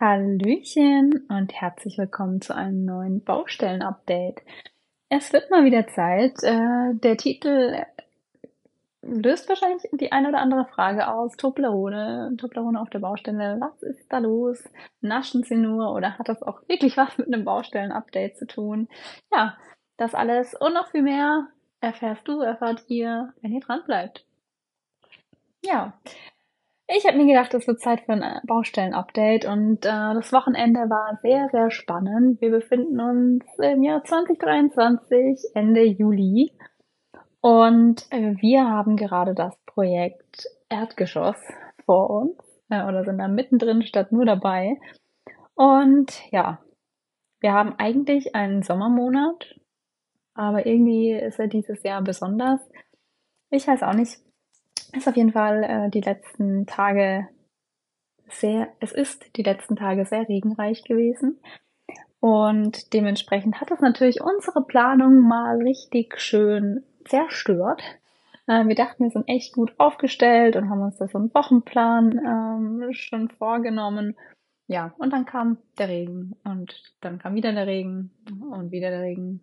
Hallöchen und herzlich willkommen zu einem neuen Baustellen-Update. Es wird mal wieder Zeit. Äh, der Titel löst wahrscheinlich die eine oder andere Frage aus. Toblerone, Toblerone auf der Baustelle. Was ist da los? Naschen sie nur oder hat das auch wirklich was mit einem Baustellen-Update zu tun? Ja, das alles und noch viel mehr erfährst du, erfahrt ihr, wenn ihr dran bleibt. Ja, ich habe mir gedacht, es wird Zeit für ein Baustellen-Update und äh, das Wochenende war sehr, sehr spannend. Wir befinden uns im Jahr 2023, Ende Juli und äh, wir haben gerade das Projekt Erdgeschoss vor uns äh, oder sind da mittendrin statt nur dabei. Und ja, wir haben eigentlich einen Sommermonat, aber irgendwie ist er dieses Jahr besonders. Ich weiß auch nicht, ist auf jeden Fall äh, die letzten Tage sehr, es ist die letzten Tage sehr regenreich gewesen. Und dementsprechend hat es natürlich unsere Planung mal richtig schön zerstört. Äh, wir dachten, wir sind echt gut aufgestellt und haben uns da so einen Wochenplan ähm, schon vorgenommen. Ja, und dann kam der Regen und dann kam wieder der Regen und wieder der Regen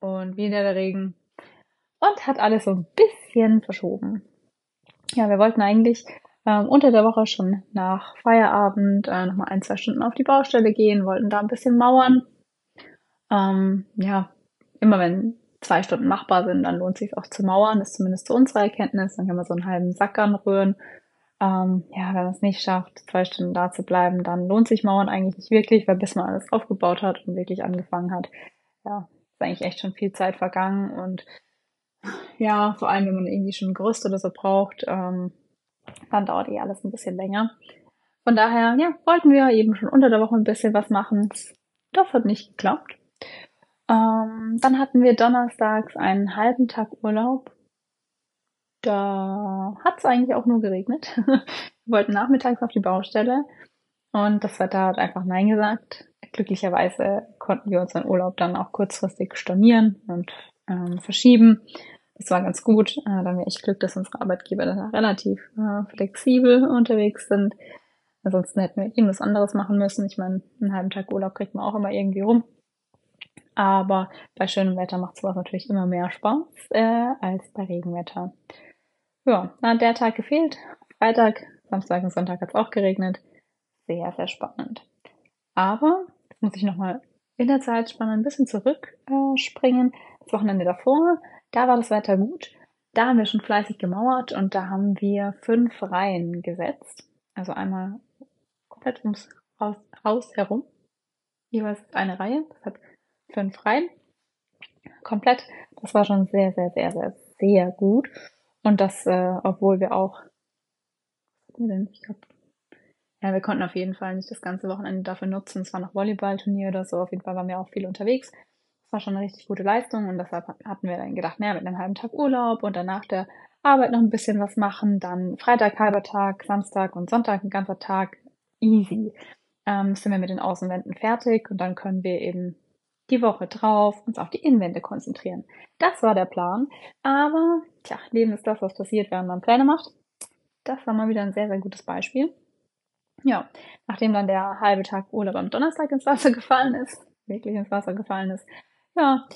und wieder der Regen und hat alles so ein bisschen verschoben ja, wir wollten eigentlich ähm, unter der Woche schon nach Feierabend äh, nochmal ein, zwei Stunden auf die Baustelle gehen, wollten da ein bisschen mauern. Ähm, ja, immer wenn zwei Stunden machbar sind, dann lohnt sich auch zu mauern, das ist zumindest zu unserer Erkenntnis. Dann können wir so einen halben Sack anrühren. Ähm, ja, wenn man es nicht schafft, zwei Stunden da zu bleiben, dann lohnt sich Mauern eigentlich nicht wirklich, weil bis man alles aufgebaut hat und wirklich angefangen hat, ja, ist eigentlich echt schon viel Zeit vergangen und ja, vor allem, wenn man irgendwie schon Gerüst oder so braucht, ähm, dann dauert eh alles ein bisschen länger. Von daher, ja, wollten wir eben schon unter der Woche ein bisschen was machen. Das hat nicht geklappt. Ähm, dann hatten wir donnerstags einen halben Tag Urlaub. Da hat es eigentlich auch nur geregnet. wir wollten nachmittags auf die Baustelle und das Wetter hat einfach Nein gesagt. Glücklicherweise konnten wir unseren Urlaub dann auch kurzfristig stornieren und ähm, verschieben. Das war ganz gut. Äh, da haben wir echt Glück, dass unsere Arbeitgeber dann relativ äh, flexibel unterwegs sind. Ansonsten hätten wir irgendwas anderes machen müssen. Ich meine, einen halben Tag Urlaub kriegt man auch immer irgendwie rum. Aber bei schönem Wetter macht sowas natürlich immer mehr Spaß äh, als bei Regenwetter. Ja, dann hat der Tag gefehlt. Freitag, Samstag und Sonntag hat es auch geregnet. Sehr, sehr spannend. Aber, jetzt muss ich nochmal in der Zeitspanne ein bisschen zurückspringen. Äh, das Wochenende davor, da war das Wetter gut. Da haben wir schon fleißig gemauert und da haben wir fünf Reihen gesetzt. Also einmal komplett ums Haus, herum. Jeweils eine Reihe. Das hat fünf Reihen. Komplett. Das war schon sehr, sehr, sehr, sehr, sehr gut. Und das, äh, obwohl wir auch, ich glaube, ja, wir konnten auf jeden Fall nicht das ganze Wochenende dafür nutzen. Es war noch Volleyballturnier oder so. Auf jeden Fall waren wir auch viel unterwegs. Das war schon eine richtig gute Leistung und deshalb hatten wir dann gedacht, naja, mit einem halben Tag Urlaub und danach der Arbeit noch ein bisschen was machen. Dann Freitag halber Tag, Samstag und Sonntag ein ganzer Tag. Easy. Ähm, sind wir mit den Außenwänden fertig und dann können wir eben die Woche drauf uns auf die Innenwände konzentrieren. Das war der Plan. Aber, tja, Leben ist das, was passiert, während man Pläne macht. Das war mal wieder ein sehr, sehr gutes Beispiel. Ja, nachdem dann der halbe Tag Urlaub am Donnerstag ins Wasser gefallen ist, wirklich ins Wasser gefallen ist, ja,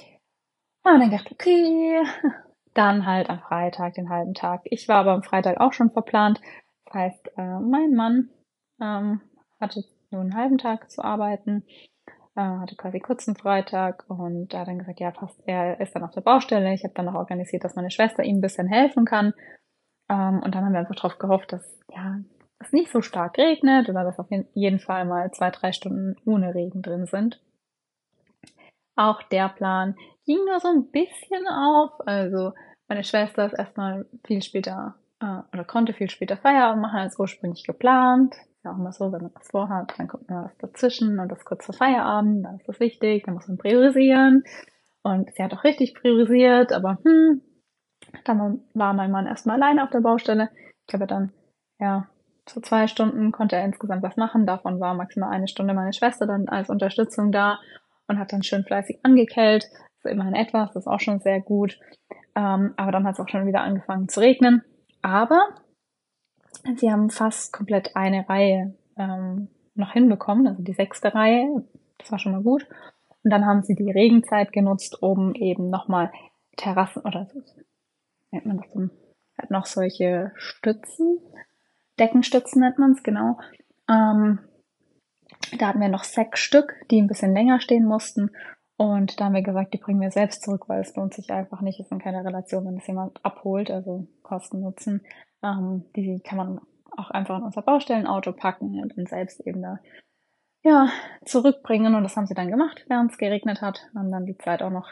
haben wir dann gedacht, okay, dann halt am Freitag den halben Tag. Ich war aber am Freitag auch schon verplant. Das heißt, äh, mein Mann ähm, hatte nur einen halben Tag zu arbeiten, äh, hatte quasi kurzen Freitag und er hat dann gesagt, ja, passt, er ist dann auf der Baustelle. Ich habe dann noch organisiert, dass meine Schwester ihm ein bisschen helfen kann. Ähm, und dann haben wir einfach darauf gehofft, dass ja es nicht so stark regnet oder dass auf jeden Fall mal zwei, drei Stunden ohne Regen drin sind. Auch der Plan ging nur so ein bisschen auf. Also meine Schwester ist erstmal viel später äh, oder konnte viel später Feierabend machen als ursprünglich geplant. Ist ja auch immer so, wenn man was vorhat, dann kommt mal was dazwischen und das kurz vor Feierabend, dann ist das wichtig, dann muss man priorisieren. Und sie hat auch richtig priorisiert, aber hm, dann war mein Mann erstmal alleine auf der Baustelle. Ich habe dann ja zu zwei Stunden konnte er insgesamt was machen. Davon war maximal eine Stunde meine Schwester dann als Unterstützung da und hat dann schön fleißig angekellt. Ist immerhin etwas, das ist auch schon sehr gut. Ähm, aber dann hat es auch schon wieder angefangen zu regnen. Aber sie haben fast komplett eine Reihe ähm, noch hinbekommen, also die sechste Reihe, das war schon mal gut. Und dann haben sie die Regenzeit genutzt, um eben nochmal Terrassen oder so, nennt man das dann, hat noch solche Stützen, Deckenstützen nennt man es, genau. Ähm, da hatten wir noch sechs Stück, die ein bisschen länger stehen mussten. Und da haben wir gesagt, die bringen wir selbst zurück, weil es lohnt sich einfach nicht. Es ist in keiner Relation, wenn es jemand abholt, also Kosten nutzen. Ähm, die kann man auch einfach in unser Baustellenauto packen und dann selbst eben da ja, zurückbringen. Und das haben sie dann gemacht, während es geregnet hat. Haben dann die Zeit auch noch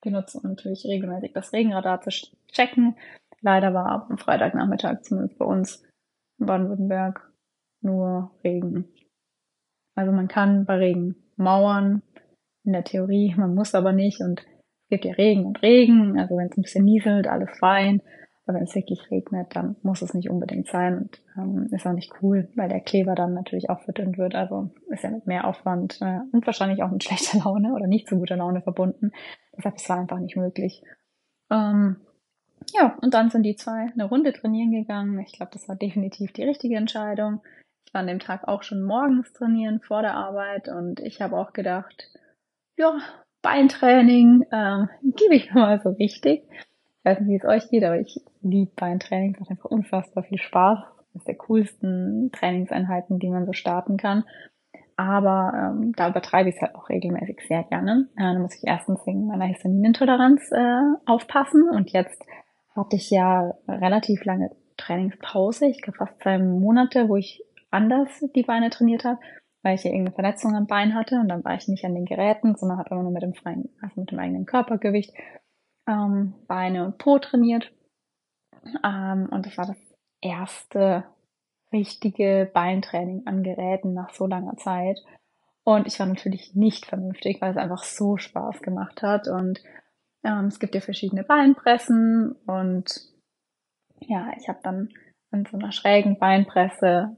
genutzt, um natürlich regelmäßig das Regenradar zu checken. Leider war am Freitagnachmittag, zumindest bei uns in Baden-Württemberg, nur Regen. Also man kann bei Regen mauern, in der Theorie, man muss aber nicht und es gibt ja Regen und Regen, also wenn es ein bisschen nieselt, alles fein. Aber wenn es wirklich regnet, dann muss es nicht unbedingt sein und ähm, ist auch nicht cool, weil der Kleber dann natürlich auch verdünnt wird. Also ist ja mit mehr Aufwand äh, und wahrscheinlich auch mit schlechter Laune oder nicht so guter Laune verbunden. Deshalb ist es einfach nicht möglich. Ähm, ja, und dann sind die zwei eine Runde trainieren gegangen. Ich glaube, das war definitiv die richtige Entscheidung. Ich an dem Tag auch schon morgens trainieren vor der Arbeit und ich habe auch gedacht, ja, Beintraining ähm, gebe ich mir mal so richtig weiß nicht, wie es euch geht, aber ich liebe Beintraining. Es macht einfach unfassbar viel Spaß. Das ist der coolsten Trainingseinheiten, die man so starten kann. Aber ähm, da übertreibe ich es halt auch regelmäßig sehr gerne. Äh, da muss ich erstens wegen meiner Histaminintoleranz äh, aufpassen. Und jetzt hatte ich ja relativ lange Trainingspause. Ich glaube fast zwei Monate, wo ich anders die Beine trainiert habe, weil ich hier irgendeine Verletzung am Bein hatte. Und dann war ich nicht an den Geräten, sondern habe immer nur mit dem freien, also mit dem eigenen Körpergewicht ähm, Beine und Po trainiert. Ähm, und das war das erste richtige Beintraining an Geräten nach so langer Zeit. Und ich war natürlich nicht vernünftig, weil es einfach so Spaß gemacht hat. Und ähm, es gibt ja verschiedene Beinpressen. Und ja, ich habe dann an so einer schrägen Beinpresse,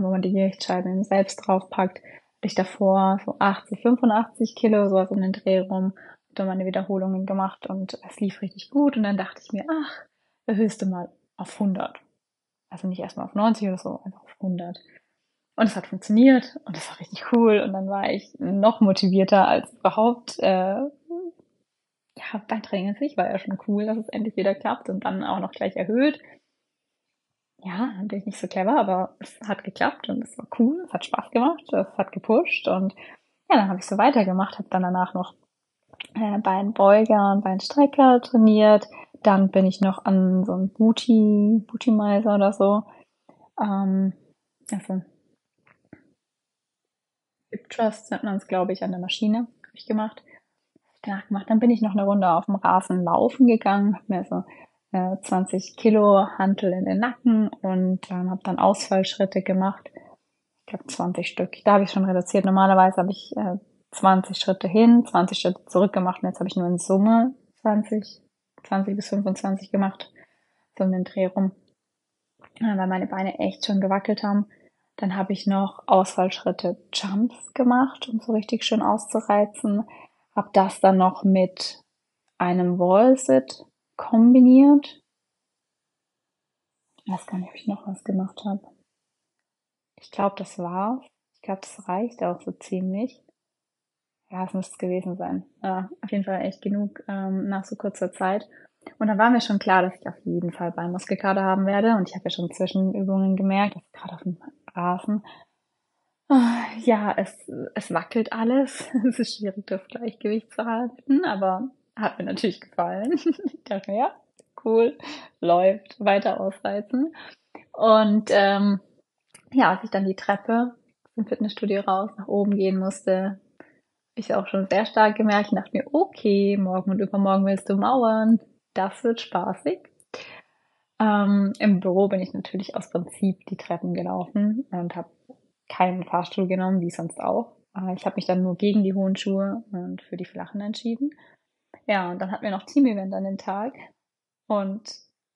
wo man die Gewichtsscheiben selbst draufpackt, hatte ich davor so 80, 85 Kilo, sowas um den Dreh rum dann meine Wiederholungen gemacht und es lief richtig gut. Und dann dachte ich mir, ach, erhöhst du mal auf 100. Also nicht erstmal auf 90 oder so, einfach auf 100. Und es hat funktioniert und es war richtig cool. Und dann war ich noch motivierter als überhaupt. Äh, ja, beim Training an sich war ja schon cool, dass es endlich wieder klappt und dann auch noch gleich erhöht. Ja, natürlich nicht so clever, aber es hat geklappt und es war cool, es hat Spaß gemacht, es hat gepusht und ja, dann habe ich so weitergemacht, habe dann danach noch äh, Beinbeuger und Beinstrecker trainiert. Dann bin ich noch an so einem Booty, Booty Miser oder so. Ähm, also Hip Trust nennt man es, glaube ich, an der Maschine. Habe ich gemacht. Danach gemacht. Dann bin ich noch eine Runde auf dem Rasen laufen gegangen, habe mir so äh, 20 Kilo Hantel in den Nacken und ähm, habe dann Ausfallschritte gemacht. Ich glaube 20 Stück. Da habe ich schon reduziert. Normalerweise habe ich äh, 20 Schritte hin, 20 Schritte zurück gemacht und jetzt habe ich nur in Summe 20, 20 bis 25 gemacht, so um den Dreh rum, weil meine Beine echt schon gewackelt haben. Dann habe ich noch Ausfallschritte Jumps gemacht, um so richtig schön auszureizen. Habe das dann noch mit einem Wallsit kombiniert. Ich weiß gar nicht, ob ich noch was gemacht habe. Ich glaube, das war's. Ich glaube, das reicht auch so ziemlich ja, es müsste es gewesen sein. Ja, auf jeden Fall echt genug ähm, nach so kurzer Zeit. Und dann war mir schon klar, dass ich auf jeden Fall Beinmuskelkater haben werde. Und ich habe ja schon Zwischenübungen gemerkt, gerade auf dem Rasen, äh, ja, es, es wackelt alles. es ist schwierig, das Gleichgewicht zu halten, aber hat mir natürlich gefallen. ich dachte mir, ja, cool, läuft, weiter ausreizen. Und ähm, ja, als ich dann die Treppe im Fitnessstudio raus nach oben gehen musste, ich auch schon sehr stark gemerkt und dachte mir, okay, morgen und übermorgen willst du mauern. Das wird spaßig. Ähm, Im Büro bin ich natürlich aus Prinzip die Treppen gelaufen und habe keinen Fahrstuhl genommen, wie sonst auch. Äh, ich habe mich dann nur gegen die hohen Schuhe und für die flachen entschieden. Ja, und dann hatten wir noch Team-Event an dem Tag und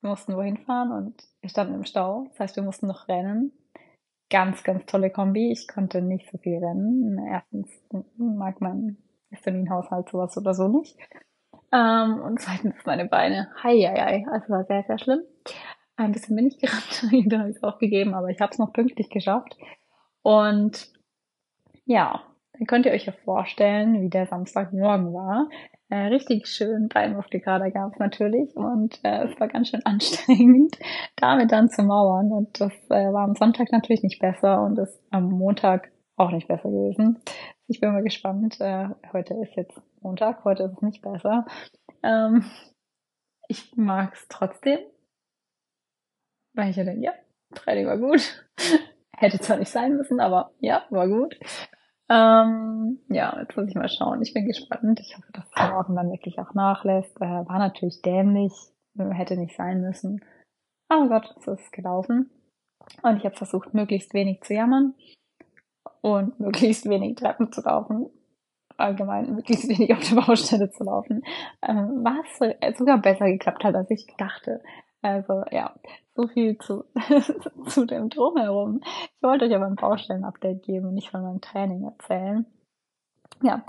wir mussten wohin fahren und wir standen im Stau. Das heißt, wir mussten noch rennen ganz, ganz tolle Kombi. Ich konnte nicht so viel rennen. Erstens mag mein Histaminhaushalt sowas oder so nicht. Ähm, und zweitens meine Beine. Hei, hei, hei. Also war sehr, sehr schlimm. Ein bisschen bin ich gerannt, dann habe ich es aufgegeben, aber ich habe es noch pünktlich geschafft. Und ja, dann könnt ihr euch ja vorstellen, wie der Samstagmorgen war. Äh, richtig schön Palmluftgegrader gab natürlich und äh, es war ganz schön anstrengend, damit dann zu mauern. Und das äh, war am Sonntag natürlich nicht besser und ist am Montag auch nicht besser gewesen. Ich bin mal gespannt. Äh, heute ist jetzt Montag, heute ist es nicht besser. Ähm, ich mag es trotzdem. Weil ich ja denke, ja, Training war gut. Hätte zwar nicht sein müssen, aber ja, war gut. Ähm, ja, jetzt muss ich mal schauen. Ich bin gespannt. Ich hoffe, dass es morgen dann wirklich auch nachlässt. Äh, war natürlich dämlich. Hätte nicht sein müssen. Aber Gott, so ist es gelaufen. Und ich habe versucht, möglichst wenig zu jammern und möglichst wenig Treppen zu laufen. Allgemein möglichst wenig auf der Baustelle zu laufen. Ähm, was sogar besser geklappt hat, als ich dachte. Also ja, so viel zu, zu dem Drumherum. Ich wollte euch aber ein Baustellen-Update geben und nicht von meinem Training erzählen. Ja,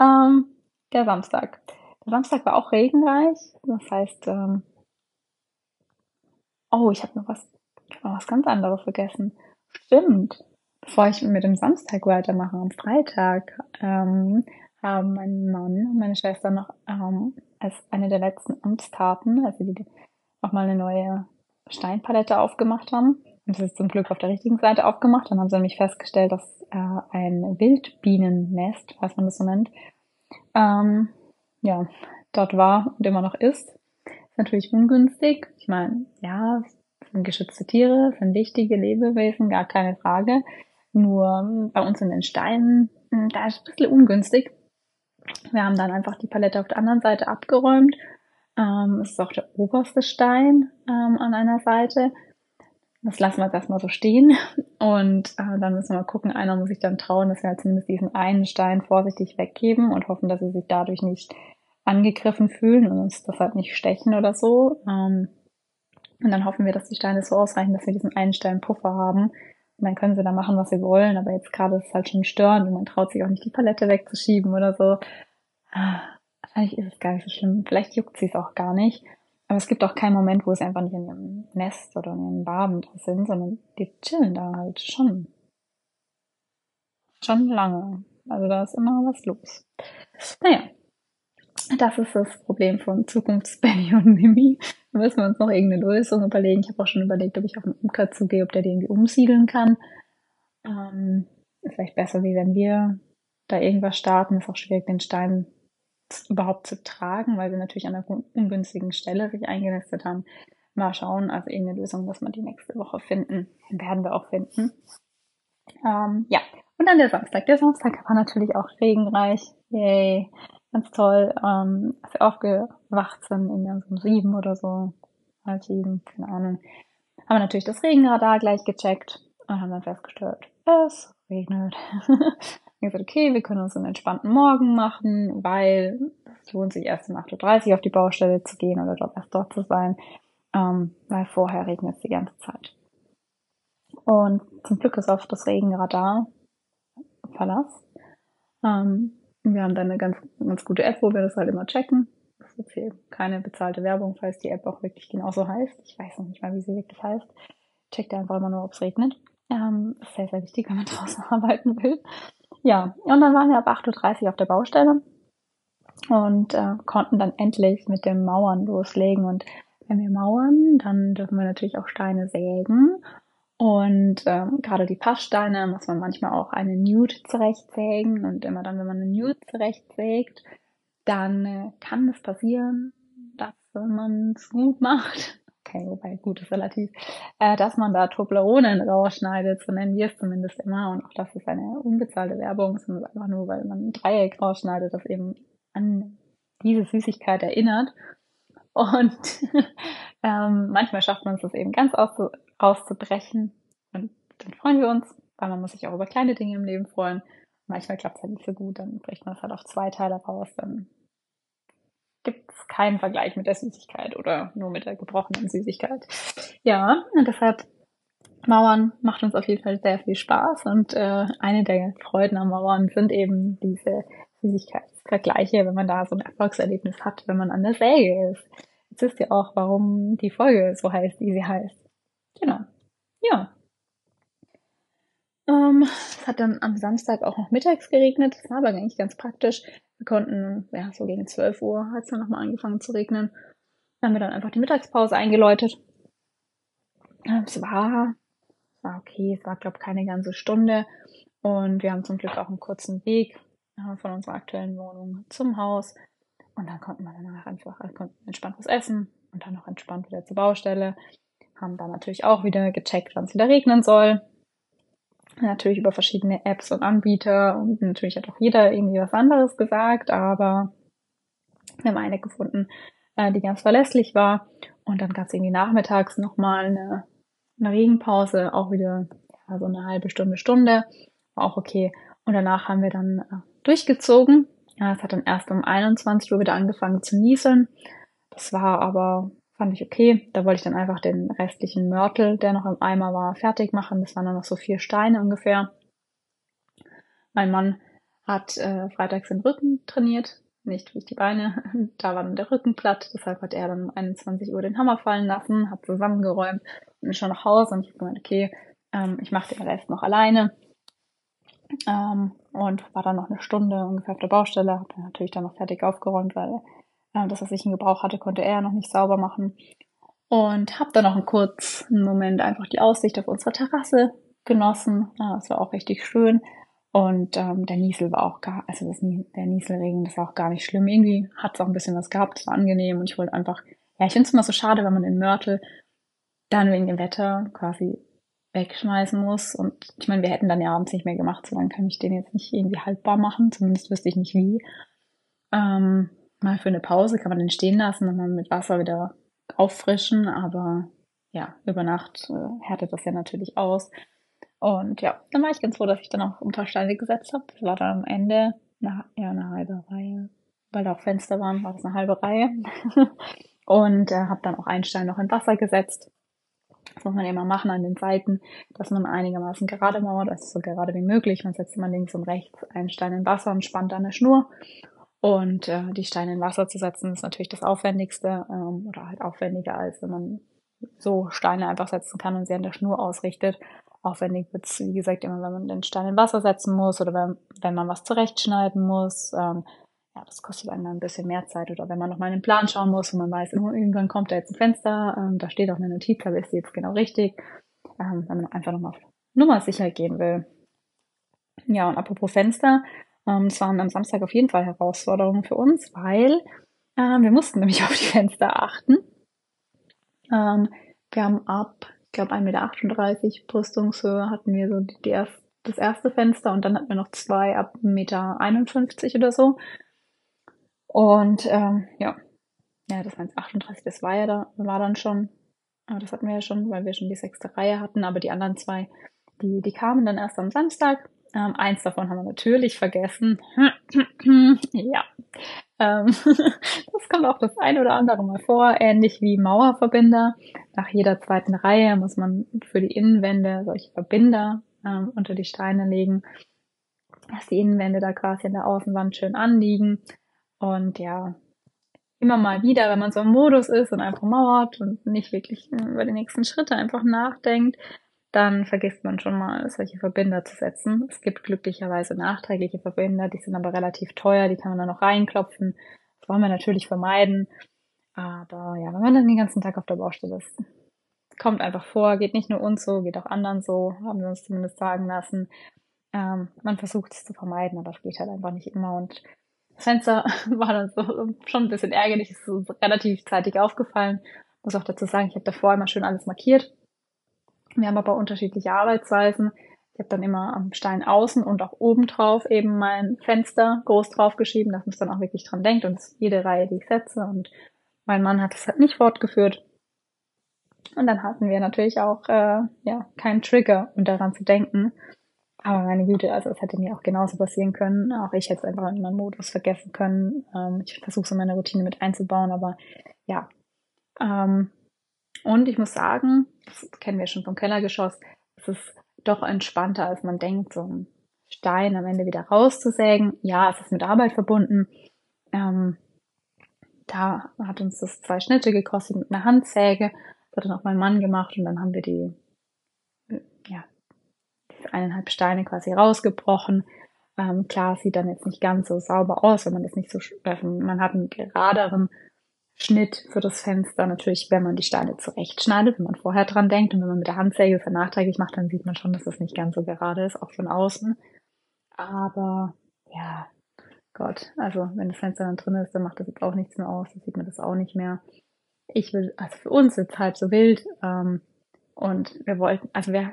ähm, der Samstag. Der Samstag war auch regenreich. Das heißt, ähm, oh, ich habe noch was, noch was ganz anderes vergessen. Stimmt. Bevor ich mit dem Samstag weitermache, am Freitag, ähm, haben mein Mann und meine Schwester noch ähm, als eine der letzten Amtstaten, also die nochmal eine neue Steinpalette aufgemacht haben. Und das ist zum Glück auf der richtigen Seite aufgemacht. Dann haben sie nämlich festgestellt, dass äh, ein Wildbienennest, was man das so nennt, ähm, ja, dort war und immer noch ist. Ist natürlich ungünstig. Ich meine, ja, sind geschützte Tiere, sind wichtige Lebewesen, gar keine Frage. Nur bei uns in den Steinen, hm, da ist es ein bisschen ungünstig. Wir haben dann einfach die Palette auf der anderen Seite abgeräumt ähm, es ist auch der oberste Stein ähm, an einer Seite. Das lassen wir jetzt erstmal so stehen. Und äh, dann müssen wir gucken, einer muss sich dann trauen, dass wir halt zumindest diesen einen Stein vorsichtig weggeben und hoffen, dass sie sich dadurch nicht angegriffen fühlen und uns das halt nicht stechen oder so. Ähm, und dann hoffen wir, dass die Steine so ausreichen, dass wir diesen einen Stein Puffer haben. Und dann können sie da machen, was sie wollen. Aber jetzt gerade ist es halt schon störend und man traut sich auch nicht die Palette wegzuschieben oder so. Vielleicht ist es gar nicht so schlimm. Vielleicht juckt sie es auch gar nicht. Aber es gibt auch keinen Moment, wo sie einfach nicht in ihrem Nest oder in ihrem Waben sind, sondern die chillen da halt schon. Schon lange. Also da ist immer was los. Naja. Das ist das Problem von Zukunftsbenny und Mimi. Da müssen wir uns noch irgendeine Lösung überlegen. Ich habe auch schon überlegt, ob ich auf einen Imker zugehe, ob der die irgendwie umsiedeln kann. Ähm, vielleicht besser, wie wenn wir da irgendwas starten. Ist auch schwierig, den Stein überhaupt zu tragen, weil sie natürlich an einer ungünstigen Stelle sich eingenistet haben. Mal schauen, also irgendeine Lösung muss man die nächste Woche finden. Werden wir auch finden. Ähm, ja, und dann der Samstag. Der Samstag war natürlich auch regenreich. Yay, ganz toll. Ähm, als wir aufgewacht sind, in so um sieben oder so, halb sieben, keine Ahnung, haben wir natürlich das Regenradar gleich gecheckt und haben dann festgestellt, es regnet. Ich gesagt, okay, wir können uns einen entspannten Morgen machen, weil es lohnt sich erst um 8.30 Uhr auf die Baustelle zu gehen oder dort erst dort zu sein, ähm, weil vorher regnet es die ganze Zeit. Und zum Glück ist auch das Regenradar Verlass. Ähm, wir haben dann eine ganz, ganz gute App, wo wir das halt immer checken. Das ist jetzt hier keine bezahlte Werbung, falls die App auch wirklich genauso heißt. Ich weiß noch nicht mal, wie sie wirklich heißt. Checkt einfach immer nur, ob es regnet. Ähm, ist sehr, sehr wichtig, wenn man draußen arbeiten will. Ja, und dann waren wir ab 8.30 Uhr auf der Baustelle und äh, konnten dann endlich mit dem Mauern loslegen. Und wenn wir mauern, dann dürfen wir natürlich auch Steine sägen. Und ähm, gerade die Passsteine muss man manchmal auch eine Nude zurechtsägen. Und immer dann, wenn man eine Nude zurechtsägt, dann äh, kann es passieren, dass man es gut macht, okay, wobei gut ist relativ, äh, dass man da Tobleronen rausschneidet, so nennen wir es zumindest immer. Und auch das ist eine unbezahlte Werbung, sondern einfach nur, weil man ein Dreieck rausschneidet, das eben an diese Süßigkeit erinnert. Und ähm, manchmal schafft man es, das eben ganz auszu auszubrechen. Und dann freuen wir uns, weil man muss sich auch über kleine Dinge im Leben freuen. Manchmal klappt es halt nicht so gut, dann bricht man es halt auf zwei Teile raus, dann gibt es keinen Vergleich mit der Süßigkeit oder nur mit der gebrochenen Süßigkeit. Ja, und deshalb Mauern macht uns auf jeden Fall sehr viel Spaß und äh, eine der Freuden am Mauern sind eben diese Süßigkeitsvergleiche, wenn man da so ein Erfolgserlebnis hat, wenn man an der Säge ist. Jetzt wisst ihr auch, warum die Folge so heißt, wie sie heißt. Genau. Ja. Ähm, es hat dann am Samstag auch noch mittags geregnet. Das war aber eigentlich ganz praktisch. Wir konnten, ja, so gegen 12 Uhr hat es dann nochmal angefangen zu regnen. Dann haben wir dann einfach die Mittagspause eingeläutet. Ähm, es war, war okay, es war, glaube ich, keine ganze Stunde. Und wir haben zum Glück auch einen kurzen Weg äh, von unserer aktuellen Wohnung zum Haus. Und dann konnten wir danach einfach äh, konnten entspannt was essen und dann noch entspannt wieder zur Baustelle. Haben dann natürlich auch wieder gecheckt, wann es wieder regnen soll. Natürlich über verschiedene Apps und Anbieter und natürlich hat auch jeder irgendwie was anderes gesagt, aber wir haben eine gefunden, äh, die ganz verlässlich war. Und dann gab es irgendwie nachmittags nochmal eine, eine Regenpause, auch wieder ja, so eine halbe Stunde, Stunde. War auch okay. Und danach haben wir dann äh, durchgezogen. Ja, es hat dann erst um 21 Uhr wieder angefangen zu nieseln. Das war aber, fand ich okay. Da wollte ich dann einfach den restlichen Mörtel, der noch im Eimer war, fertig machen. Das waren dann noch so vier Steine ungefähr. Mein Mann hat äh, freitags den Rücken trainiert, nicht wie die Beine. Da war dann der Rücken platt, deshalb hat er dann um 21 Uhr den Hammer fallen lassen, hat zusammengeräumt und ist schon nach Hause und ich habe gemeint, okay, ähm, ich mache den Rest noch alleine. Ähm, und war dann noch eine Stunde ungefähr auf der Baustelle, habe natürlich dann noch fertig aufgeräumt, weil das, was ich in Gebrauch hatte, konnte er noch nicht sauber machen. Und habe dann noch einen kurzen Moment einfach die Aussicht auf unsere Terrasse genossen. Ja, das war auch richtig schön. Und ähm, der Niesel war auch gar, also das, der Nieselregen, das war auch gar nicht schlimm. Irgendwie hat es auch ein bisschen was gehabt, es war angenehm und ich wollte einfach, ja, ich finde es immer so schade, wenn man den Mörtel dann wegen dem Wetter quasi wegschmeißen muss. Und ich meine, wir hätten dann ja abends nicht mehr gemacht, so dann kann ich den jetzt nicht irgendwie haltbar machen, zumindest wüsste ich nicht wie. Ähm, mal für eine Pause kann man den stehen lassen und dann mit Wasser wieder auffrischen, aber ja, über Nacht äh, härtet das ja natürlich aus. Und ja, dann war ich ganz froh, dass ich dann auch Untersteine gesetzt habe. Das war dann am Ende eine, ja, eine halbe Reihe. Weil da auch Fenster waren, war das eine halbe Reihe. und äh, habe dann auch einen Stein noch in Wasser gesetzt. Das muss man immer machen an den Seiten, dass man einigermaßen gerade mauert, also so gerade wie möglich. Man setzt immer links und rechts einen Stein in Wasser und spannt dann eine Schnur. Und äh, die Steine in Wasser zu setzen, ist natürlich das Aufwendigste ähm, oder halt aufwendiger, als wenn man so Steine einfach setzen kann und sie an der Schnur ausrichtet. Aufwendig wird es, wie gesagt, immer, wenn man den Stein in Wasser setzen muss oder wenn, wenn man was zurechtschneiden muss. Ähm, ja, das kostet einem dann ein bisschen mehr Zeit. Oder wenn man noch mal in den Plan schauen muss und man weiß, oh, irgendwann kommt da jetzt ein Fenster, ähm, da steht auch eine Notiz, da ist sie jetzt genau richtig, ähm, wenn man einfach nochmal Nummer sicher gehen will. Ja, und apropos Fenster, ähm, es waren am Samstag auf jeden Fall Herausforderungen für uns, weil äh, wir mussten nämlich auf die Fenster achten. Ähm, wir haben ab, ich glaube, 1,38 Meter Brüstungshöhe hatten wir so die, die erst, das erste Fenster und dann hatten wir noch zwei ab 1,51 Meter oder so. Und ähm, ja, ja, das 1,38, das war ja da, war dann schon, aber das hatten wir ja schon, weil wir schon die sechste Reihe hatten, aber die anderen zwei, die, die kamen dann erst am Samstag. Ähm, eins davon haben wir natürlich vergessen. ja. Ähm, das kommt auch das ein oder andere Mal vor, ähnlich wie Mauerverbinder. Nach jeder zweiten Reihe muss man für die Innenwände solche Verbinder ähm, unter die Steine legen, dass die Innenwände da quasi in der Außenwand schön anliegen. Und ja, immer mal wieder, wenn man so im Modus ist und einfach mauert und nicht wirklich über die nächsten Schritte einfach nachdenkt, dann vergisst man schon mal, solche Verbinder zu setzen. Es gibt glücklicherweise nachträgliche Verbinder, die sind aber relativ teuer, die kann man dann noch reinklopfen. Das wollen wir natürlich vermeiden. Aber ja, wenn man dann den ganzen Tag auf der Baustelle ist, kommt einfach vor, geht nicht nur uns so, geht auch anderen so, haben wir uns zumindest sagen lassen. Ähm, man versucht es zu vermeiden, aber es geht halt einfach nicht immer und Fenster war dann so schon ein bisschen ärgerlich, ist so relativ zeitig aufgefallen. Muss auch dazu sagen, ich habe davor immer schön alles markiert. Wir haben aber unterschiedliche Arbeitsweisen. Ich habe dann immer am Stein außen und auch oben drauf eben mein Fenster groß draufgeschrieben, dass man es dann auch wirklich dran denkt und jede Reihe, die ich setze. Und mein Mann hat es halt nicht fortgeführt. Und dann hatten wir natürlich auch äh, ja keinen Trigger, um daran zu denken. Aber meine Güte, also es hätte mir auch genauso passieren können. Auch ich hätte es einfach in meinem Modus vergessen können. Ähm, ich versuche so meine Routine mit einzubauen, aber ja. Ähm, und ich muss sagen, das kennen wir schon vom Kellergeschoss, es ist doch entspannter, als man denkt, so einen Stein am Ende wieder rauszusägen. Ja, es ist mit Arbeit verbunden. Ähm, da hat uns das zwei Schnitte gekostet mit einer Handsäge. Das hat dann auch mein Mann gemacht und dann haben wir die eineinhalb Steine quasi rausgebrochen. Ähm, klar, sieht dann jetzt nicht ganz so sauber aus, wenn man das nicht so, äh, man hat einen geraderen Schnitt für das Fenster. Natürlich, wenn man die Steine zurechtschneidet, wenn man vorher dran denkt und wenn man mit der Handsäge es nachträglich macht, dann sieht man schon, dass das nicht ganz so gerade ist, auch von außen. Aber ja, Gott, also wenn das Fenster dann drin ist, dann macht das jetzt auch nichts mehr aus, dann sieht man das auch nicht mehr. Ich will, also für uns ist es halb so wild. Ähm, und wir wollten, also wir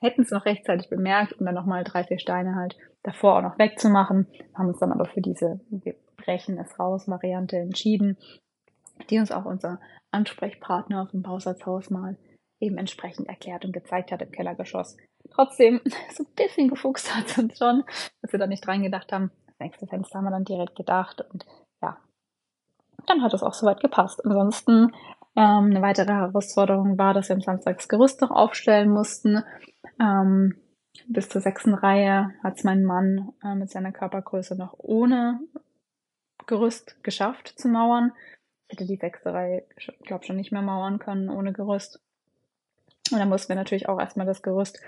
hätten es noch rechtzeitig bemerkt, um dann nochmal drei, vier Steine halt davor auch noch wegzumachen. Haben uns dann aber für diese Wir brechen es raus Variante entschieden, die uns auch unser Ansprechpartner vom Bausatzhaus mal eben entsprechend erklärt und gezeigt hat im Kellergeschoss. Trotzdem, so ein bisschen gefuchst hat es uns schon, dass wir da nicht dran gedacht haben. Das nächste Fenster haben wir dann direkt gedacht und ja, dann hat es auch soweit gepasst. Ansonsten ähm, eine weitere Herausforderung war, dass wir am Samstag das Gerüst noch aufstellen mussten. Ähm, bis zur sechsten Reihe hat es mein Mann äh, mit seiner Körpergröße noch ohne Gerüst geschafft zu mauern. Hätte die sechste Reihe, glaube schon nicht mehr mauern können ohne Gerüst. Und dann mussten wir natürlich auch erstmal das Gerüst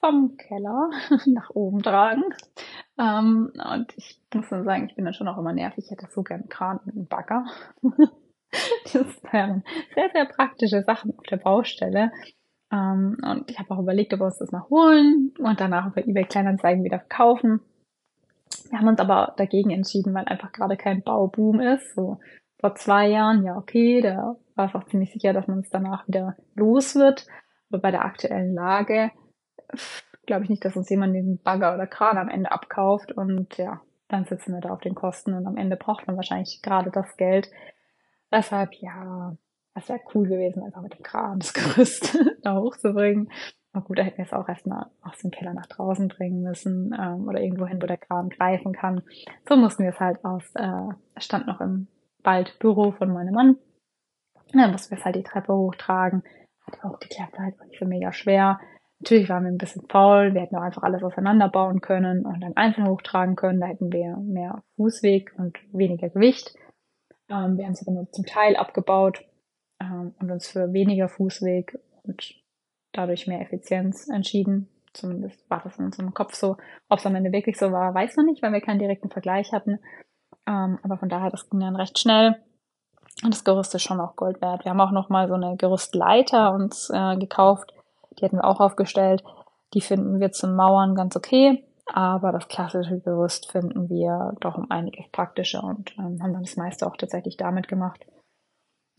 vom Keller nach oben tragen. Ähm, und ich muss dann sagen, ich bin dann schon auch immer nervig. Ich hätte so gern Kran und einen Bagger. das wären sehr, sehr praktische Sachen auf der Baustelle. Ähm, und ich habe auch überlegt, ob wir uns das mal holen und danach über eBay Kleinanzeigen wieder kaufen. Wir haben uns aber dagegen entschieden, weil einfach gerade kein Bauboom ist. So vor zwei Jahren, ja okay, da war es auch ziemlich sicher, dass man es danach wieder los wird. Aber bei der aktuellen Lage glaube ich nicht, dass uns jemand diesen Bagger oder Kran am Ende abkauft und ja, dann sitzen wir da auf den Kosten und am Ende braucht man wahrscheinlich gerade das Geld. Deshalb, ja, das wäre cool gewesen, einfach mit dem Kran das Gerüst da hochzubringen. Aber gut, da hätten wir es auch erstmal aus dem Keller nach draußen bringen müssen ähm, oder irgendwo hin, wo der Kran greifen kann. So mussten wir es halt aus, äh, stand noch im Waldbüro von meinem Mann. Dann mussten wir es halt die Treppe hochtragen. Hat auch geklappt, halt war nicht so mega schwer. Natürlich waren wir ein bisschen faul, wir hätten auch einfach alles auseinanderbauen können und dann einzeln hochtragen können. Da hätten wir mehr Fußweg und weniger Gewicht. Ähm, wir haben es aber nur zum Teil abgebaut ähm, und uns für weniger Fußweg und dadurch mehr Effizienz entschieden. Zumindest war das in unserem Kopf so. Ob es am Ende wirklich so war, weiß man nicht, weil wir keinen direkten Vergleich hatten. Ähm, aber von daher, das ging dann recht schnell. Und das Gerüst ist schon auch Gold wert. Wir haben auch noch mal so eine Gerüstleiter uns äh, gekauft die hätten wir auch aufgestellt. Die finden wir zum Mauern ganz okay, aber das klassische Gerüst finden wir doch um einiges praktischer und ähm, haben dann das meiste auch tatsächlich damit gemacht.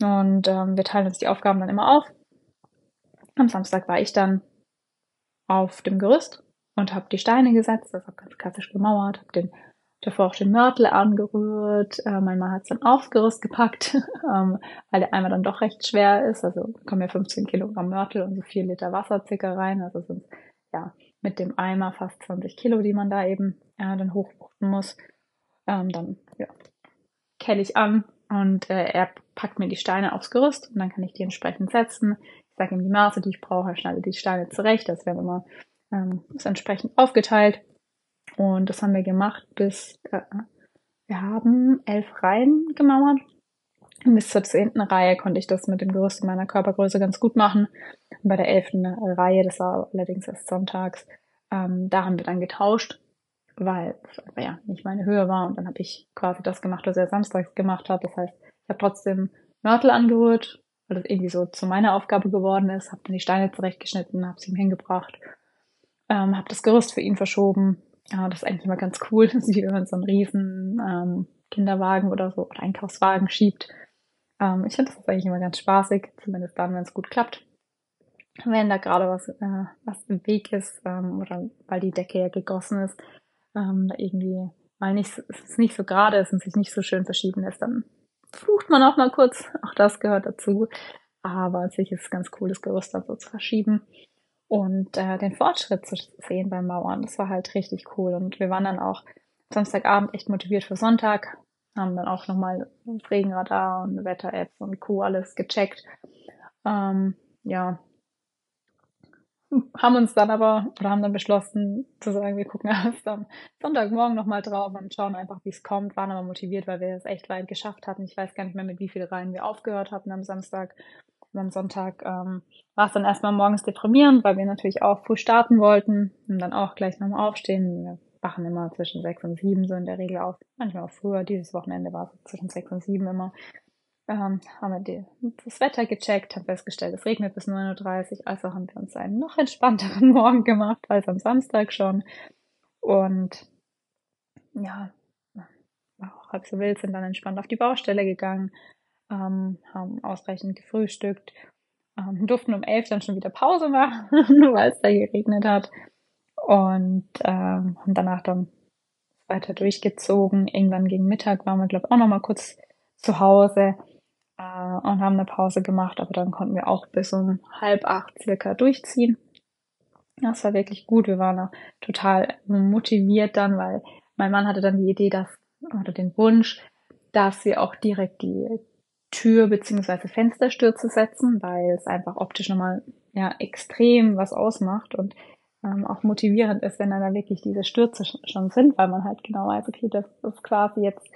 Und ähm, wir teilen uns die Aufgaben dann immer auf. Am Samstag war ich dann auf dem Gerüst und habe die Steine gesetzt, also ganz klassisch gemauert, habe den davor auch den Mörtel angerührt. Äh, mein Mann hat es dann aufs Gerüst gepackt, ähm, weil der Eimer dann doch recht schwer ist. Also kommen ja 15 Kilogramm Mörtel und so 4 Liter Wasser circa rein. Also sind ja mit dem Eimer fast 20 Kilo, die man da eben äh, dann hochwuchten muss. Ähm, dann ja, kelle ich an und äh, er packt mir die Steine aufs Gerüst und dann kann ich die entsprechend setzen. Ich sage ihm die Maße, die ich brauche, schneide die Steine zurecht. Das werden immer ähm, ist entsprechend aufgeteilt. Und das haben wir gemacht bis, äh, wir haben elf Reihen gemauert. Und bis zur zehnten Reihe konnte ich das mit dem Gerüst meiner Körpergröße ganz gut machen. Und bei der elften Reihe, das war allerdings erst sonntags, ähm, da haben wir dann getauscht, weil es ja nicht meine Höhe war. Und dann habe ich quasi das gemacht, was er samstags gemacht hat. Das heißt, ich habe trotzdem Mörtel angerührt, weil das irgendwie so zu meiner Aufgabe geworden ist. Habe dann die Steine zurechtgeschnitten, habe sie ihm hingebracht, ähm, habe das Gerüst für ihn verschoben ja, das ist eigentlich immer ganz cool. Das ist wie wenn man so einen riesen ähm, Kinderwagen oder so oder Einkaufswagen schiebt. Ähm, ich finde das ist eigentlich immer ganz spaßig, zumindest dann, wenn es gut klappt. Wenn da gerade was, äh, was im Weg ist ähm, oder weil die Decke ja gegossen ist, ähm, da irgendwie mal nicht, es nicht so gerade ist und sich nicht so schön verschieben lässt, dann flucht man auch mal kurz. Auch das gehört dazu. Aber an sich ist es ganz cool, das Gerüst dann so zu verschieben und äh, den Fortschritt zu sehen beim Mauern. Das war halt richtig cool. Und wir waren dann auch Samstagabend echt motiviert für Sonntag, haben dann auch nochmal Regenradar und Wetter-Apps und Co. alles gecheckt. Ähm, ja, haben uns dann aber oder haben dann beschlossen zu sagen, wir gucken erst am Sonntagmorgen nochmal drauf und schauen einfach, wie es kommt. Waren aber motiviert, weil wir es echt weit geschafft hatten. Ich weiß gar nicht mehr, mit wie vielen Reihen wir aufgehört hatten am Samstag. Am Sonntag ähm, war es dann erstmal morgens deprimierend, weil wir natürlich auch früh starten wollten und dann auch gleich nochmal aufstehen. Wir wachen immer zwischen sechs und sieben so in der Regel auf. Manchmal auch früher. Dieses Wochenende war es zwischen sechs und sieben immer. Ähm, haben wir die, das Wetter gecheckt, haben festgestellt, es regnet bis 9.30 Uhr, also haben wir uns einen noch entspannteren Morgen gemacht als am Samstag schon. Und ja, auch halb so wild, sind dann entspannt auf die Baustelle gegangen, ähm, haben ausreichend gefrühstückt, ähm, durften um elf dann schon wieder Pause machen, weil es da geregnet hat. Und ähm, haben danach dann weiter durchgezogen. Irgendwann gegen Mittag waren wir, glaube ich, auch noch mal kurz zu Hause äh, und haben eine Pause gemacht, aber dann konnten wir auch bis um halb acht circa durchziehen. Das war wirklich gut. Wir waren auch total motiviert dann, weil mein Mann hatte dann die Idee, dass, oder den Wunsch, dass wir auch direkt die Tür- bzw. Fensterstürze setzen, weil es einfach optisch nochmal ja, extrem was ausmacht und ähm, auch motivierend ist, wenn dann da wirklich diese Stürze schon sind, weil man halt genau weiß, okay, das ist quasi jetzt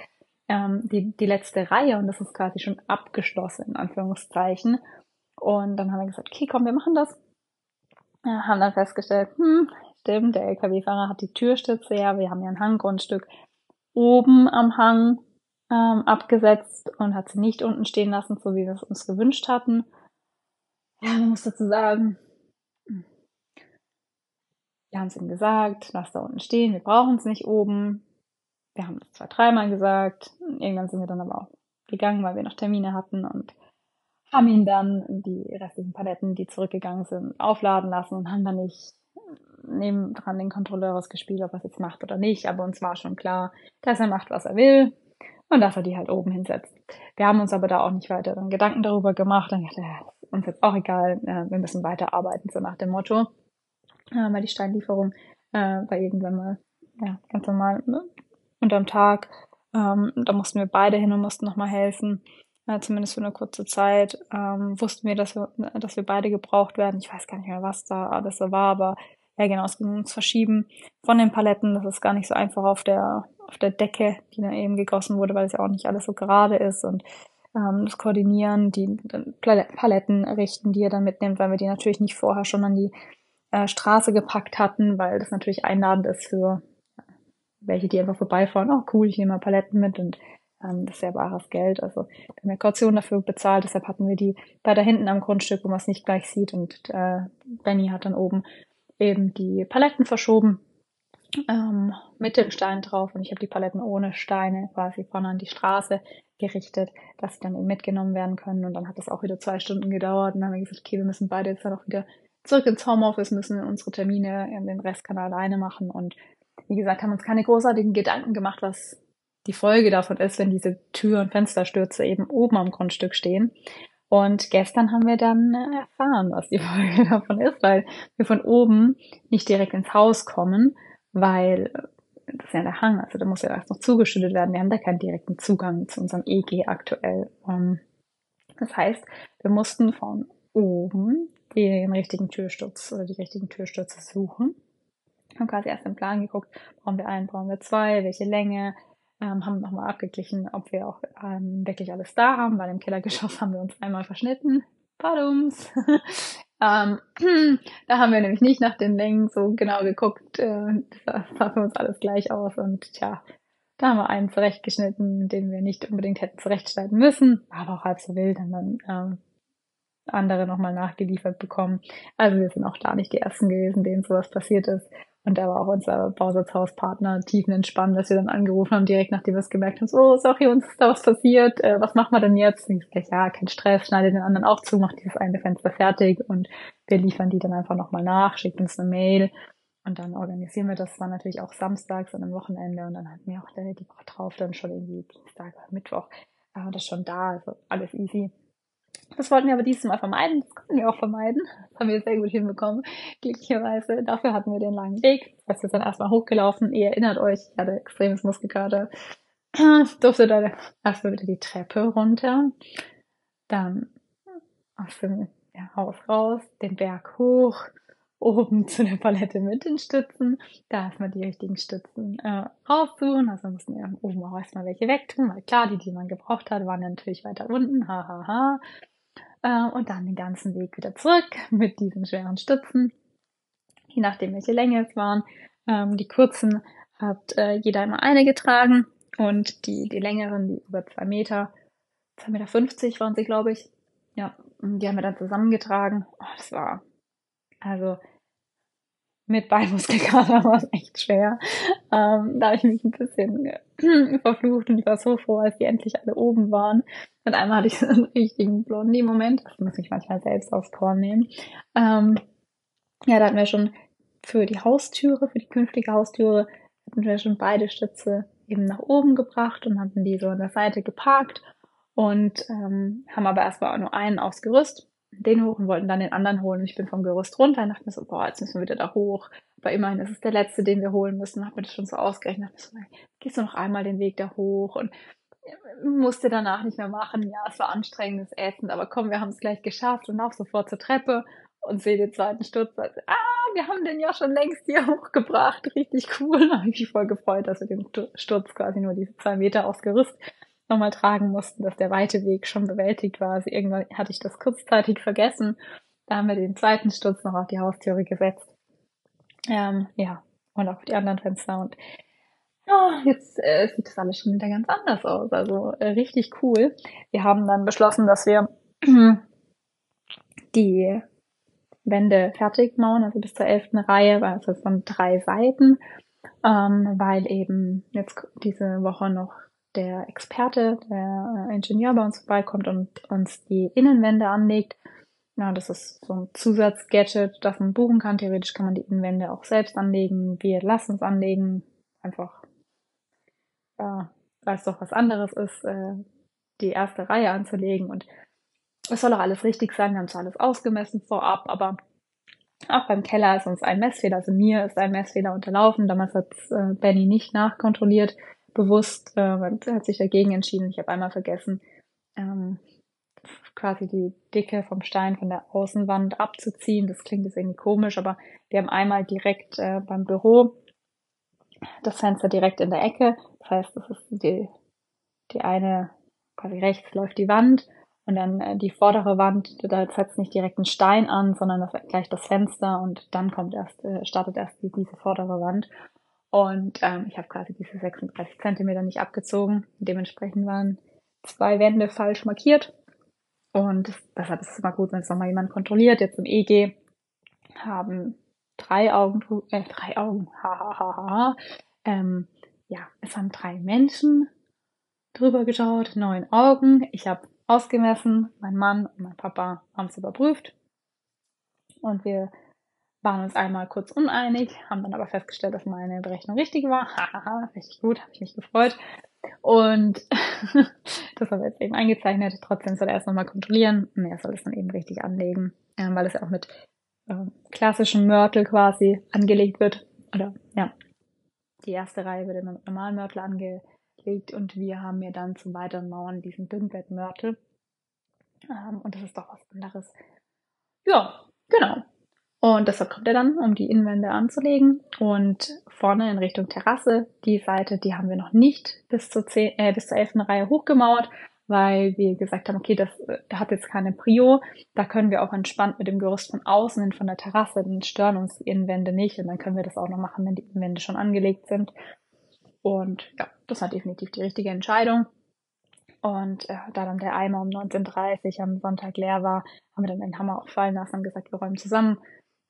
ähm, die, die letzte Reihe und das ist quasi schon abgeschlossen, in Anführungszeichen. Und dann haben wir gesagt, okay, komm, wir machen das. Ja, haben dann festgestellt, hm, stimmt, der LKW-Fahrer hat die Türstütze, ja, wir haben ja ein Hanggrundstück oben am Hang ähm, abgesetzt und hat sie nicht unten stehen lassen, so wie wir es uns gewünscht hatten. Ja, man muss dazu sagen, wir haben es ihm gesagt, lass da unten stehen, wir brauchen es nicht oben. Wir haben es zwei, dreimal gesagt. Irgendwann sind wir dann aber auch gegangen, weil wir noch Termine hatten und haben ihn dann die restlichen Paletten, die zurückgegangen sind, aufladen lassen und haben dann nicht neben dran den Kontrolleur ausgespielt, ob er es jetzt macht oder nicht. Aber uns war schon klar, dass er macht, was er will und dass er die halt oben hinsetzt. Wir haben uns aber da auch nicht weiter dann Gedanken darüber gemacht. Dann dachte ja, uns jetzt auch egal, wir müssen weiterarbeiten, so nach dem Motto. Äh, weil die Steinlieferung äh, war irgendwann mal ja, ganz normal ne? unterm Tag. Ähm, da mussten wir beide hin und mussten nochmal helfen äh, zumindest für eine kurze Zeit, ähm, wussten wir dass, wir, dass wir beide gebraucht werden. Ich weiß gar nicht mehr, was da alles so war, aber ja genau, es ging ums Verschieben von den Paletten. Das ist gar nicht so einfach auf der, auf der Decke, die dann eben gegossen wurde, weil es ja auch nicht alles so gerade ist und ähm, das Koordinieren, die Paletten richten, die ihr dann mitnimmt, weil wir die natürlich nicht vorher schon an die äh, Straße gepackt hatten, weil das natürlich einladend ist für welche, die einfach vorbeifahren. Oh cool, ich nehme mal Paletten mit und ähm, das ist ja bares Geld. Also wir haben ja Kaution dafür bezahlt, deshalb hatten wir die weiter hinten am Grundstück, wo man es nicht gleich sieht. Und äh, Benny hat dann oben eben die Paletten verschoben ähm, mit dem Stein drauf und ich habe die Paletten ohne Steine quasi vorne an die Straße gerichtet, dass sie dann eben mitgenommen werden können. Und dann hat das auch wieder zwei Stunden gedauert. Und dann haben wir gesagt, okay, wir müssen beide jetzt dann auch wieder zurück ins Homeoffice, müssen unsere Termine in den Restkanal alleine machen. Und wie gesagt, haben uns keine großartigen Gedanken gemacht, was die Folge davon ist, wenn diese Tür- und Fensterstürze eben oben am Grundstück stehen. Und gestern haben wir dann äh, erfahren, was die Folge davon ist, weil wir von oben nicht direkt ins Haus kommen, weil das ist ja der Hang, also da muss ja erst noch zugeschüttet werden. Wir haben da keinen direkten Zugang zu unserem EG aktuell. Das heißt, wir mussten von oben den richtigen Türsturz oder die richtigen Türstürze suchen. Haben quasi erst im Plan geguckt, brauchen wir einen, brauchen wir zwei, welche Länge, ähm, haben nochmal abgeglichen, ob wir auch ähm, wirklich alles da haben, weil im Kellergeschoss haben wir uns einmal verschnitten. Badums. Ähm, da haben wir nämlich nicht nach den Längen so genau geguckt. Äh, das sah für uns alles gleich aus und tja, da haben wir einen zurechtgeschnitten, den wir nicht unbedingt hätten zurechtschneiden müssen, aber auch halb so wild und dann ähm, andere nochmal nachgeliefert bekommen. Also wir sind auch da nicht die Ersten gewesen, denen sowas passiert ist. Und da war auch unser Bausatzhauspartner tiefenentspannt, dass wir dann angerufen haben, direkt nachdem wir es gemerkt haben, so, sorry, uns ist da was passiert, äh, was machen wir denn jetzt? Und ich sage, ja, kein Stress, schneide den anderen auch zu, mach dieses eine Fenster fertig und wir liefern die dann einfach nochmal nach, schickt uns eine Mail und dann organisieren wir das. Das war natürlich auch samstags an einem Wochenende und dann hatten wir auch die Woche drauf dann schon irgendwie Dienstag oder Mittwoch, äh, das schon da, also alles easy. Das wollten wir aber dieses Mal vermeiden. Das konnten wir auch vermeiden. Das haben wir sehr gut hinbekommen. Glücklicherweise. Dafür hatten wir den langen Weg. Das ist dann erstmal hochgelaufen. Ihr erinnert euch, ich hatte extremes Muskelkater. Durfte dann erstmal wieder die Treppe runter. Dann aus dem Haus raus, den Berg hoch, oben zu der Palette mit den Stützen. Da erstmal die richtigen Stützen äh, raussuchen. Also mussten wir oben auch erstmal welche wegtun, weil klar, die, die man gebraucht hat, waren natürlich weiter unten. Hahaha. Ha, ha. äh, und dann den ganzen Weg wieder zurück mit diesen schweren Stützen, je nachdem welche Länge es waren. Ähm, die kurzen hat äh, jeder immer eine getragen und die, die längeren, die über zwei Meter, zwei Meter fünfzig waren sie, glaube ich. Ja, die haben wir dann zusammengetragen. Oh, das war, also mit Beinmuskelkater war es echt schwer. Ähm, da habe ich mich ein bisschen äh, verflucht und ich war so froh, als die endlich alle oben waren. Und einmal hatte ich so einen richtigen Blondie-Moment. Das muss ich manchmal selbst aufs Korn nehmen. Ähm, ja, da hatten wir schon für die Haustüre, für die künftige Haustüre, hatten wir schon beide Stütze eben nach oben gebracht und hatten die so an der Seite geparkt und ähm, haben aber erstmal nur einen aufs Gerüst den hoch und wollten dann den anderen holen. Ich bin vom Gerüst runter und dachte mir so, boah, jetzt müssen wir wieder da hoch. Aber immerhin ist es der letzte, den wir holen müssen. Hab mir das schon so ausgerechnet. Dachte mir so, gehst du noch einmal den Weg da hoch und musste danach nicht mehr machen. Ja, es war anstrengend, es ätzend, aber komm, wir haben es gleich geschafft und auch sofort zur Treppe und sehe den zweiten Sturz. Also, ah, wir haben den ja schon längst hier hochgebracht. Richtig cool. Da habe ich mich voll gefreut, dass wir den Sturz quasi nur diese zwei Meter aufs Gerüst nochmal tragen mussten, dass der weite Weg schon bewältigt war. Also irgendwann hatte ich das kurzzeitig vergessen. Da haben wir den zweiten Sturz noch auf die Haustüre gesetzt. Ähm, ja, und auf die anderen Fenster. Und ja, jetzt äh, sieht das alles schon wieder ganz anders aus. Also äh, richtig cool. Wir haben dann beschlossen, dass wir die Wände fertig mauern, also bis zur elften Reihe, weil es von drei Seiten, ähm, weil eben jetzt diese Woche noch der Experte, der äh, Ingenieur bei uns vorbeikommt und uns die Innenwände anlegt. Ja, das ist so ein Zusatzgadget, das man buchen kann. Theoretisch kann man die Innenwände auch selbst anlegen. Wir lassen es anlegen. Einfach, ja, weil es doch was anderes ist, äh, die erste Reihe anzulegen. Und es soll auch alles richtig sein. Wir haben zwar alles ausgemessen vorab, aber auch beim Keller ist uns ein Messfehler, also mir ist ein Messfehler unterlaufen. Damals hat äh, Benny nicht nachkontrolliert bewusst, äh, hat sich dagegen entschieden. Ich habe einmal vergessen, ähm, quasi die Dicke vom Stein von der Außenwand abzuziehen. Das klingt jetzt irgendwie komisch, aber wir haben einmal direkt äh, beim Büro das Fenster direkt in der Ecke. Das heißt, das ist die, die eine, quasi rechts läuft die Wand und dann äh, die vordere Wand, da setzt nicht direkt ein Stein an, sondern das gleich das Fenster und dann kommt erst, äh, startet erst die, diese vordere Wand. Und ähm, ich habe quasi diese 36 Zentimeter nicht abgezogen. Dementsprechend waren zwei Wände falsch markiert. Und deshalb ist es immer gut, wenn es nochmal jemand kontrolliert. Jetzt im EG haben drei Augen, äh, drei Augen, hahaha. Ha, ha, ha. Ähm, ja, es haben drei Menschen drüber geschaut, neun Augen. Ich habe ausgemessen, mein Mann und mein Papa haben es überprüft. Und wir waren uns einmal kurz uneinig, haben dann aber festgestellt, dass meine Berechnung richtig war. Hahaha, richtig gut, habe ich mich gefreut. Und das haben wir jetzt eben eingezeichnet. Trotzdem soll er erst nochmal kontrollieren und er soll es dann eben richtig anlegen, ähm, weil es ja auch mit ähm, klassischem Mörtel quasi angelegt wird. Oder ja, die erste Reihe wird immer mit normalen Mörtel angelegt und wir haben mir dann zum weiteren Mauern diesen Dünnbettmörtel. Ähm, und das ist doch was anderes. Ja, genau. Und deshalb kommt er dann, um die Innenwände anzulegen. Und vorne in Richtung Terrasse, die Seite, die haben wir noch nicht bis zur, 10, äh, bis zur 11. Reihe hochgemauert, weil wir gesagt haben, okay, das äh, hat jetzt keine Prio. Da können wir auch entspannt mit dem Gerüst von außen hin von der Terrasse, dann stören uns die Innenwände nicht. Und dann können wir das auch noch machen, wenn die Innenwände schon angelegt sind. Und ja, das war definitiv die richtige Entscheidung. Und äh, da dann der Eimer um 19.30 Uhr am Sonntag leer war, haben wir dann den Hammer auch fallen lassen und gesagt, wir räumen zusammen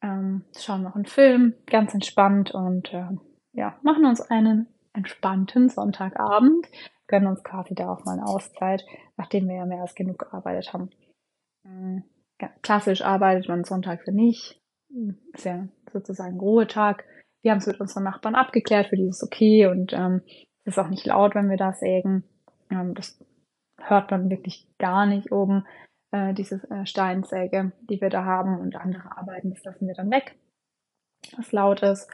ähm, schauen noch einen Film, ganz entspannt und äh, ja, machen uns einen entspannten Sonntagabend, gönnen uns quasi da auch mal eine Auszeit, nachdem wir ja mehr als genug gearbeitet haben. Ähm, klassisch arbeitet man sonntags ja nicht, ist ja sozusagen Ruhetag. Wir haben es mit unseren Nachbarn abgeklärt, für die ist es okay und ähm, es ist auch nicht laut, wenn wir da sägen. Ähm, das hört man wirklich gar nicht oben äh, diese äh, Steinsäge, die wir da haben und andere Arbeiten, das lassen wir dann weg, was laut ist.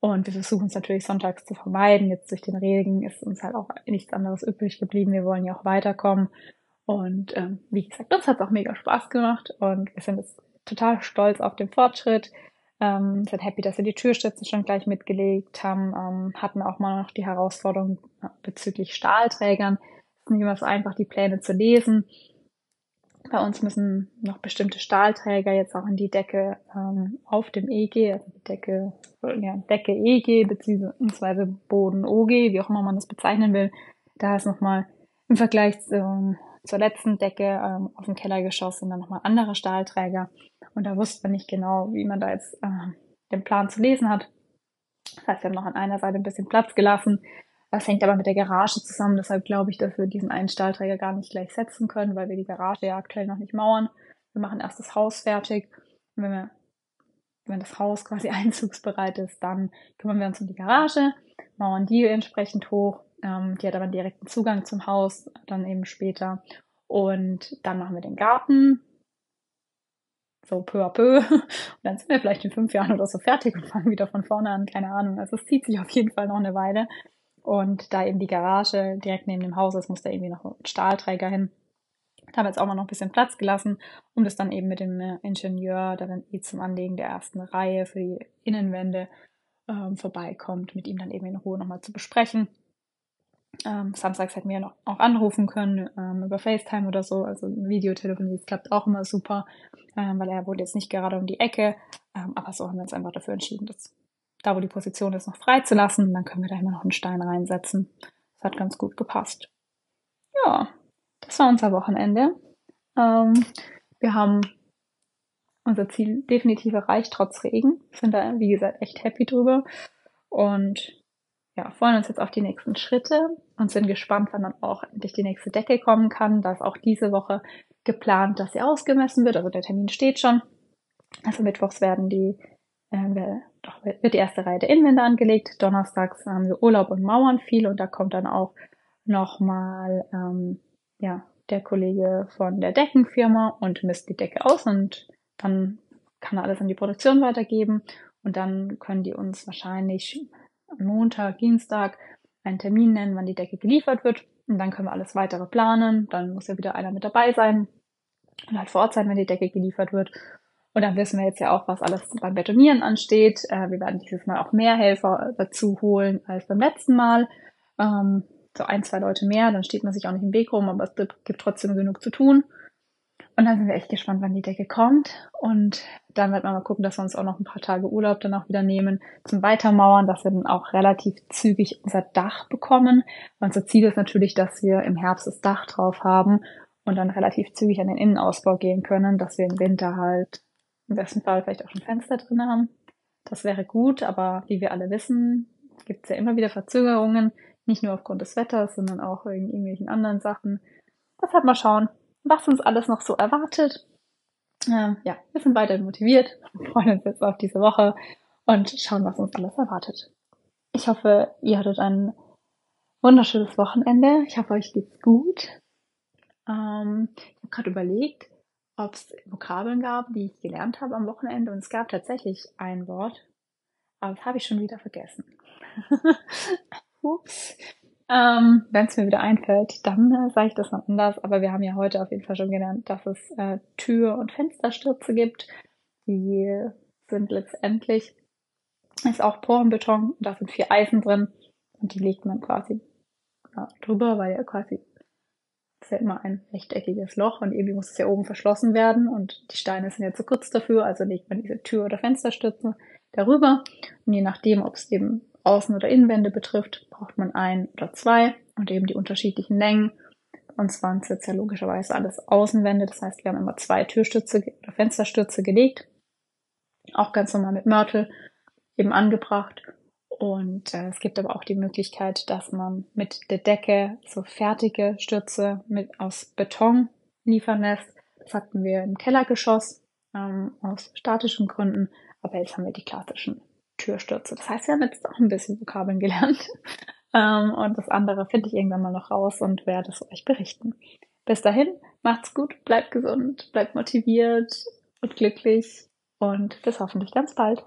Und wir versuchen es natürlich sonntags zu vermeiden. Jetzt durch den Regen ist uns halt auch nichts anderes übrig geblieben. Wir wollen ja auch weiterkommen. Und ähm, wie gesagt, uns hat es auch mega Spaß gemacht und wir sind jetzt total stolz auf den Fortschritt. Ähm, sind happy, dass wir die Türstütze schon gleich mitgelegt haben. Ähm, hatten auch mal noch die Herausforderung bezüglich Stahlträgern. Es ist nicht immer so einfach, die Pläne zu lesen. Bei uns müssen noch bestimmte Stahlträger jetzt auch in die Decke ähm, auf dem EG, also die Decke, ja, Decke EG beziehungsweise Boden OG, wie auch immer man das bezeichnen will. Da ist nochmal im Vergleich zu, zur letzten Decke ähm, auf dem Kellergeschoss sind dann nochmal andere Stahlträger. Und da wusste man nicht genau, wie man da jetzt äh, den Plan zu lesen hat. Das heißt, wir haben noch an einer Seite ein bisschen Platz gelassen. Das hängt aber mit der Garage zusammen. Deshalb glaube ich, dass wir diesen einen Stahlträger gar nicht gleich setzen können, weil wir die Garage ja aktuell noch nicht mauern. Wir machen erst das Haus fertig. Und wenn wir, wenn das Haus quasi einzugsbereit ist, dann kümmern wir uns um die Garage, mauern die entsprechend hoch. Ähm, die hat aber einen direkten Zugang zum Haus, dann eben später. Und dann machen wir den Garten, so peu à peu. Und dann sind wir vielleicht in fünf Jahren oder so fertig und fangen wieder von vorne an, keine Ahnung. Also es zieht sich auf jeden Fall noch eine Weile. Und da eben die Garage direkt neben dem Haus ist, muss da irgendwie noch ein Stahlträger hin. Da haben wir jetzt auch mal noch ein bisschen Platz gelassen, um das dann eben mit dem äh, Ingenieur, der dann eh zum Anlegen der ersten Reihe für die Innenwände ähm, vorbeikommt, mit ihm dann eben in Ruhe nochmal zu besprechen. Ähm, samstags hätten wir noch auch anrufen können ähm, über FaceTime oder so. Also Videotelefonie, das klappt auch immer super, ähm, weil er wohnt jetzt nicht gerade um die Ecke. Ähm, aber so haben wir uns einfach dafür entschieden, dass da, wo die Position ist, noch frei zu lassen. Dann können wir da immer noch einen Stein reinsetzen. Das hat ganz gut gepasst. Ja, das war unser Wochenende. Ähm, wir haben unser Ziel definitiv erreicht, trotz Regen. Sind da, wie gesagt, echt happy drüber. Und ja, freuen uns jetzt auf die nächsten Schritte und sind gespannt, wann dann auch endlich die nächste Decke kommen kann. Da ist auch diese Woche geplant, dass sie ausgemessen wird. Also der Termin steht schon. Also mittwochs werden die, äh, wird die erste Reihe der Innenwände angelegt. Donnerstags haben wir Urlaub und Mauern viel und da kommt dann auch nochmal, ähm, ja, der Kollege von der Deckenfirma und misst die Decke aus und dann kann er alles an die Produktion weitergeben und dann können die uns wahrscheinlich Montag, Dienstag einen Termin nennen, wann die Decke geliefert wird. Und dann können wir alles weitere planen. Dann muss ja wieder einer mit dabei sein und halt vor Ort sein, wenn die Decke geliefert wird. Und dann wissen wir jetzt ja auch, was alles beim Betonieren ansteht. Äh, wir werden dieses Mal auch mehr Helfer dazu holen als beim letzten Mal. Ähm, so ein, zwei Leute mehr, dann steht man sich auch nicht im Weg rum, aber es gibt trotzdem genug zu tun. Und dann sind wir echt gespannt, wann die Decke kommt. Und dann wird man mal gucken, dass wir uns auch noch ein paar Tage Urlaub dann auch wieder nehmen zum Weitermauern, dass wir dann auch relativ zügig unser Dach bekommen. Unser Ziel ist natürlich, dass wir im Herbst das Dach drauf haben und dann relativ zügig an den Innenausbau gehen können, dass wir im Winter halt im besten Fall vielleicht auch schon Fenster drin haben. Das wäre gut, aber wie wir alle wissen, gibt es ja immer wieder Verzögerungen, nicht nur aufgrund des Wetters, sondern auch wegen irgendwelchen anderen Sachen. Deshalb mal schauen, was uns alles noch so erwartet. Ähm, ja, wir sind weiterhin motiviert, freuen uns jetzt auf diese Woche und schauen, was uns alles erwartet. Ich hoffe, ihr hattet ein wunderschönes Wochenende. Ich hoffe, euch geht's gut. Ähm, ich habe gerade überlegt, ob es Vokabeln gab, die ich gelernt habe am Wochenende. Und es gab tatsächlich ein Wort, aber das habe ich schon wieder vergessen. Ups. Ähm, Wenn es mir wieder einfällt, dann äh, sage ich das noch anders. Aber wir haben ja heute auf jeden Fall schon gelernt, dass es äh, Tür- und Fensterstürze gibt. Die sind letztendlich, ist auch Porenbeton, da sind vier Eisen drin und die legt man quasi ja, drüber, weil ja quasi ist ja immer ein rechteckiges Loch und irgendwie muss es ja oben verschlossen werden und die Steine sind ja zu kurz dafür, also legt man diese Tür- oder Fensterstürze darüber und je nachdem, ob es eben Außen- oder Innenwände betrifft, braucht man ein oder zwei und eben die unterschiedlichen Längen. Und zwar sind es jetzt ja logischerweise alles Außenwände. Das heißt, wir haben immer zwei Türstütze oder Fensterstürze gelegt. Auch ganz normal mit Mörtel eben angebracht. Und äh, es gibt aber auch die Möglichkeit, dass man mit der Decke so fertige Stürze mit aus Beton liefern lässt. Das hatten wir im Kellergeschoss ähm, aus statischen Gründen, aber jetzt haben wir die klassischen Türstürze. Das heißt, wir haben jetzt auch ein bisschen Vokabeln gelernt. Ähm, und das andere finde ich irgendwann mal noch raus und werde es euch berichten. Bis dahin, macht's gut, bleibt gesund, bleibt motiviert und glücklich und bis hoffentlich ganz bald.